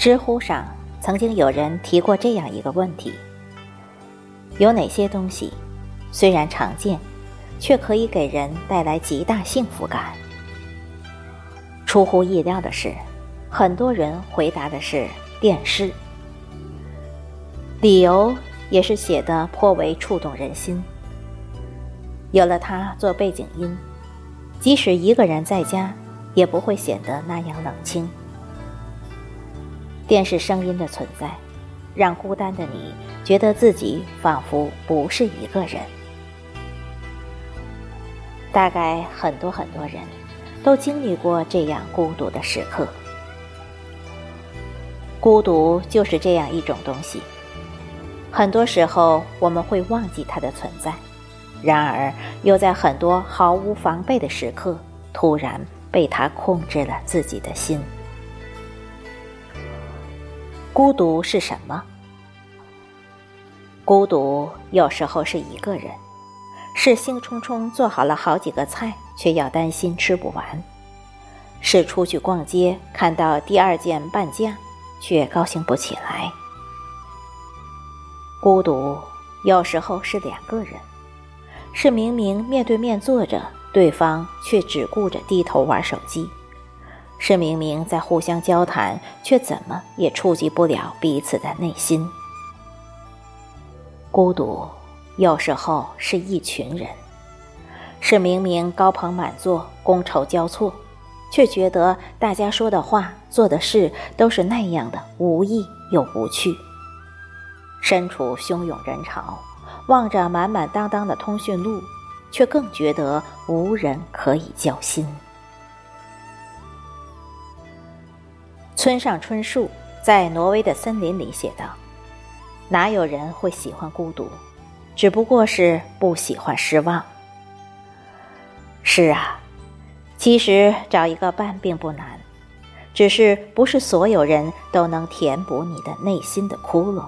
知乎上曾经有人提过这样一个问题：有哪些东西虽然常见，却可以给人带来极大幸福感？出乎意料的是，很多人回答的是电视。理由也是写的颇为触动人心。有了它做背景音，即使一个人在家，也不会显得那样冷清。电视声音的存在，让孤单的你觉得自己仿佛不是一个人。大概很多很多人都经历过这样孤独的时刻。孤独就是这样一种东西，很多时候我们会忘记它的存在，然而又在很多毫无防备的时刻，突然被它控制了自己的心。孤独是什么？孤独有时候是一个人，是兴冲冲做好了好几个菜，却要担心吃不完；是出去逛街看到第二件半价，却高兴不起来。孤独有时候是两个人，是明明面对面坐着，对方却只顾着低头玩手机。是明明在互相交谈，却怎么也触及不了彼此的内心。孤独有时候是一群人，是明明高朋满座、觥筹交错，却觉得大家说的话、做的事都是那样的无意又无趣。身处汹涌人潮，望着满满当当的通讯录，却更觉得无人可以交心。村上春树在《挪威的森林》里写道：“哪有人会喜欢孤独？只不过是不喜欢失望。”是啊，其实找一个伴并不难，只是不是所有人都能填补你的内心的窟窿。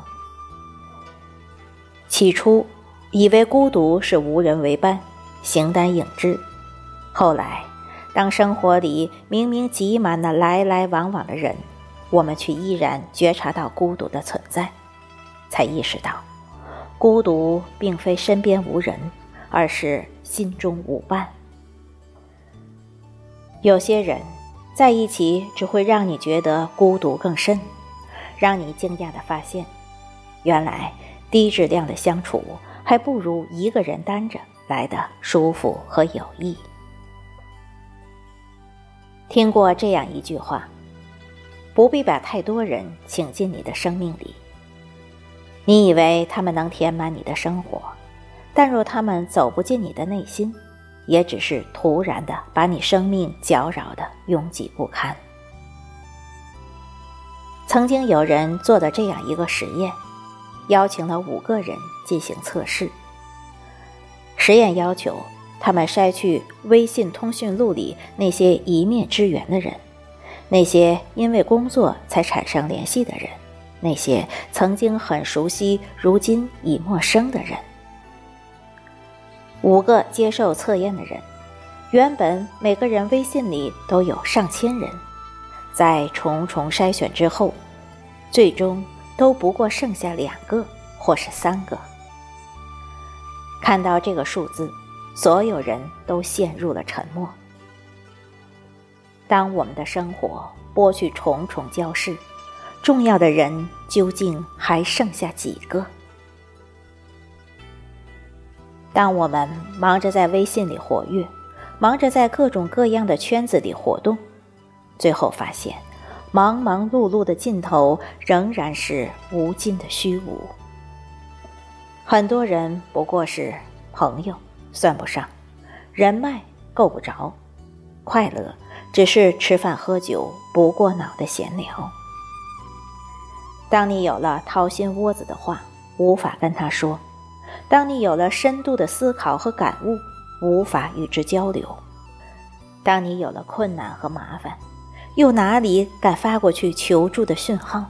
起初以为孤独是无人为伴，形单影只，后来。当生活里明明挤满了来来往往的人，我们却依然觉察到孤独的存在，才意识到，孤独并非身边无人，而是心中无伴。有些人在一起只会让你觉得孤独更深，让你惊讶的发现，原来低质量的相处还不如一个人单着来的舒服和有益。听过这样一句话：不必把太多人请进你的生命里。你以为他们能填满你的生活，但若他们走不进你的内心，也只是突然的把你生命搅扰的拥挤不堪。曾经有人做的这样一个实验，邀请了五个人进行测试。实验要求。他们筛去微信通讯录里那些一面之缘的人，那些因为工作才产生联系的人，那些曾经很熟悉，如今已陌生的人。五个接受测验的人，原本每个人微信里都有上千人，在重重筛选之后，最终都不过剩下两个或是三个。看到这个数字。所有人都陷入了沉默。当我们的生活剥去重重交饰，重要的人究竟还剩下几个？当我们忙着在微信里活跃，忙着在各种各样的圈子里活动，最后发现，忙忙碌碌的尽头仍然是无尽的虚无。很多人不过是朋友。算不上，人脉够不着，快乐只是吃饭喝酒不过脑的闲聊。当你有了掏心窝子的话，无法跟他说；当你有了深度的思考和感悟，无法与之交流；当你有了困难和麻烦，又哪里敢发过去求助的讯号？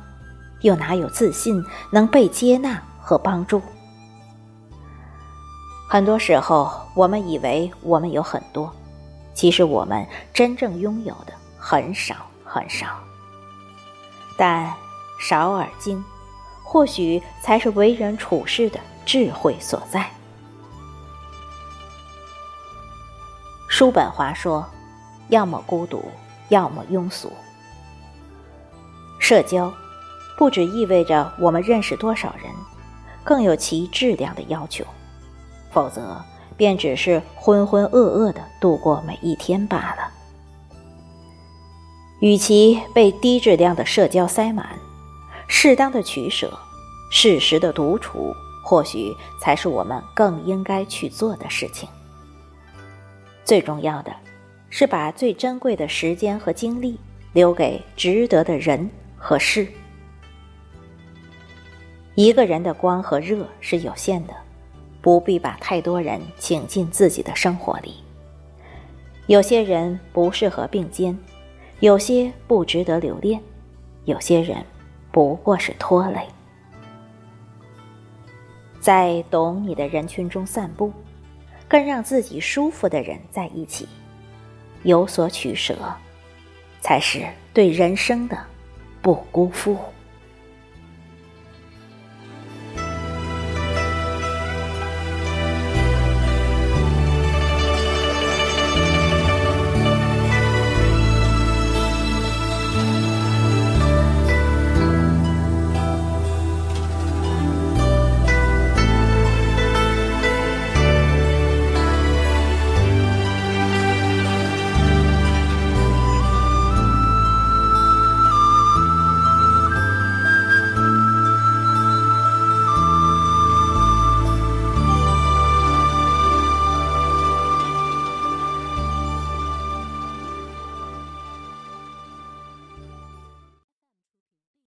又哪有自信能被接纳和帮助？很多时候，我们以为我们有很多，其实我们真正拥有的很少很少。但少而精，或许才是为人处事的智慧所在。叔本华说：“要么孤独，要么庸俗。”社交，不只意味着我们认识多少人，更有其质量的要求，否则便只是浑浑噩噩的度过每一天罢了。与其被低质量的社交塞满，适当的取舍，适时的独处，或许才是我们更应该去做的事情。最重要的，是把最珍贵的时间和精力留给值得的人和事。一个人的光和热是有限的，不必把太多人请进自己的生活里。有些人不适合并肩。有些不值得留恋，有些人不过是拖累。在懂你的人群中散步，跟让自己舒服的人在一起，有所取舍，才是对人生的不辜负。